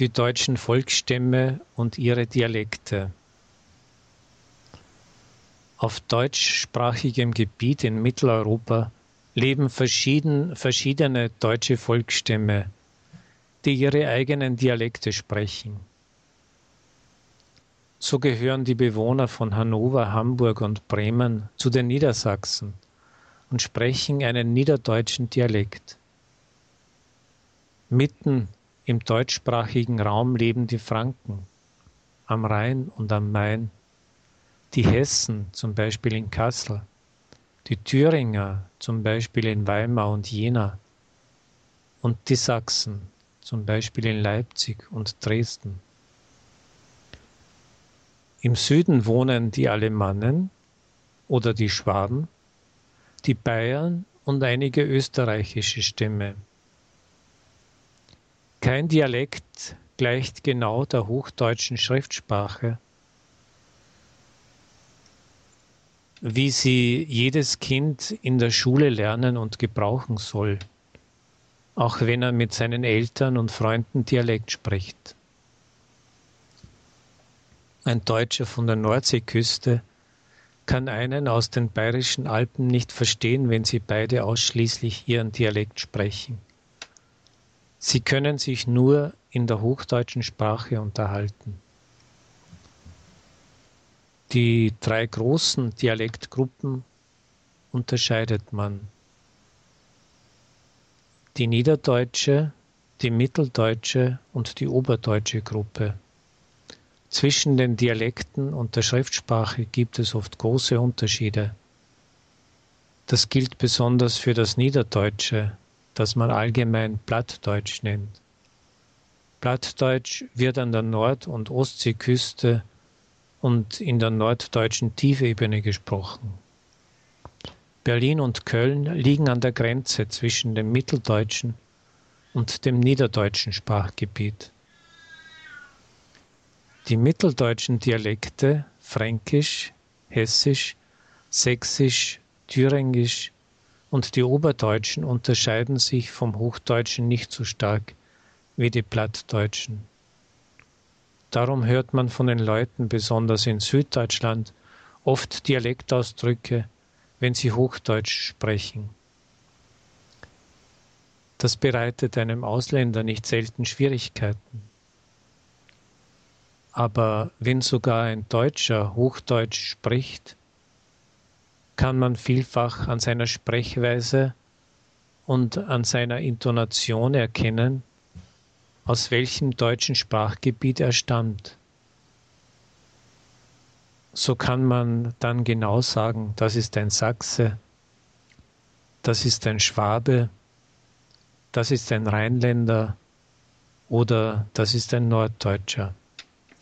die deutschen Volksstämme und ihre Dialekte. Auf deutschsprachigem Gebiet in Mitteleuropa leben verschieden, verschiedene deutsche Volksstämme, die ihre eigenen Dialekte sprechen. So gehören die Bewohner von Hannover, Hamburg und Bremen zu den Niedersachsen und sprechen einen niederdeutschen Dialekt. Mitten im deutschsprachigen Raum leben die Franken am Rhein und am Main, die Hessen zum Beispiel in Kassel, die Thüringer zum Beispiel in Weimar und Jena und die Sachsen zum Beispiel in Leipzig und Dresden. Im Süden wohnen die Alemannen oder die Schwaben, die Bayern und einige österreichische Stämme. Kein Dialekt gleicht genau der hochdeutschen Schriftsprache, wie sie jedes Kind in der Schule lernen und gebrauchen soll, auch wenn er mit seinen Eltern und Freunden Dialekt spricht. Ein Deutscher von der Nordseeküste kann einen aus den bayerischen Alpen nicht verstehen, wenn sie beide ausschließlich ihren Dialekt sprechen. Sie können sich nur in der hochdeutschen Sprache unterhalten. Die drei großen Dialektgruppen unterscheidet man. Die niederdeutsche, die mitteldeutsche und die oberdeutsche Gruppe. Zwischen den Dialekten und der Schriftsprache gibt es oft große Unterschiede. Das gilt besonders für das Niederdeutsche, das man allgemein Plattdeutsch nennt. Plattdeutsch wird an der Nord- und Ostseeküste und in der norddeutschen Tiefebene gesprochen. Berlin und Köln liegen an der Grenze zwischen dem mitteldeutschen und dem niederdeutschen Sprachgebiet. Die mitteldeutschen Dialekte Fränkisch, Hessisch, Sächsisch, Thüringisch, und die Oberdeutschen unterscheiden sich vom Hochdeutschen nicht so stark wie die Plattdeutschen. Darum hört man von den Leuten, besonders in Süddeutschland, oft Dialektausdrücke, wenn sie Hochdeutsch sprechen. Das bereitet einem Ausländer nicht selten Schwierigkeiten. Aber wenn sogar ein Deutscher Hochdeutsch spricht, kann man vielfach an seiner Sprechweise und an seiner Intonation erkennen, aus welchem deutschen Sprachgebiet er stammt. So kann man dann genau sagen, das ist ein Sachse, das ist ein Schwabe, das ist ein Rheinländer oder das ist ein Norddeutscher.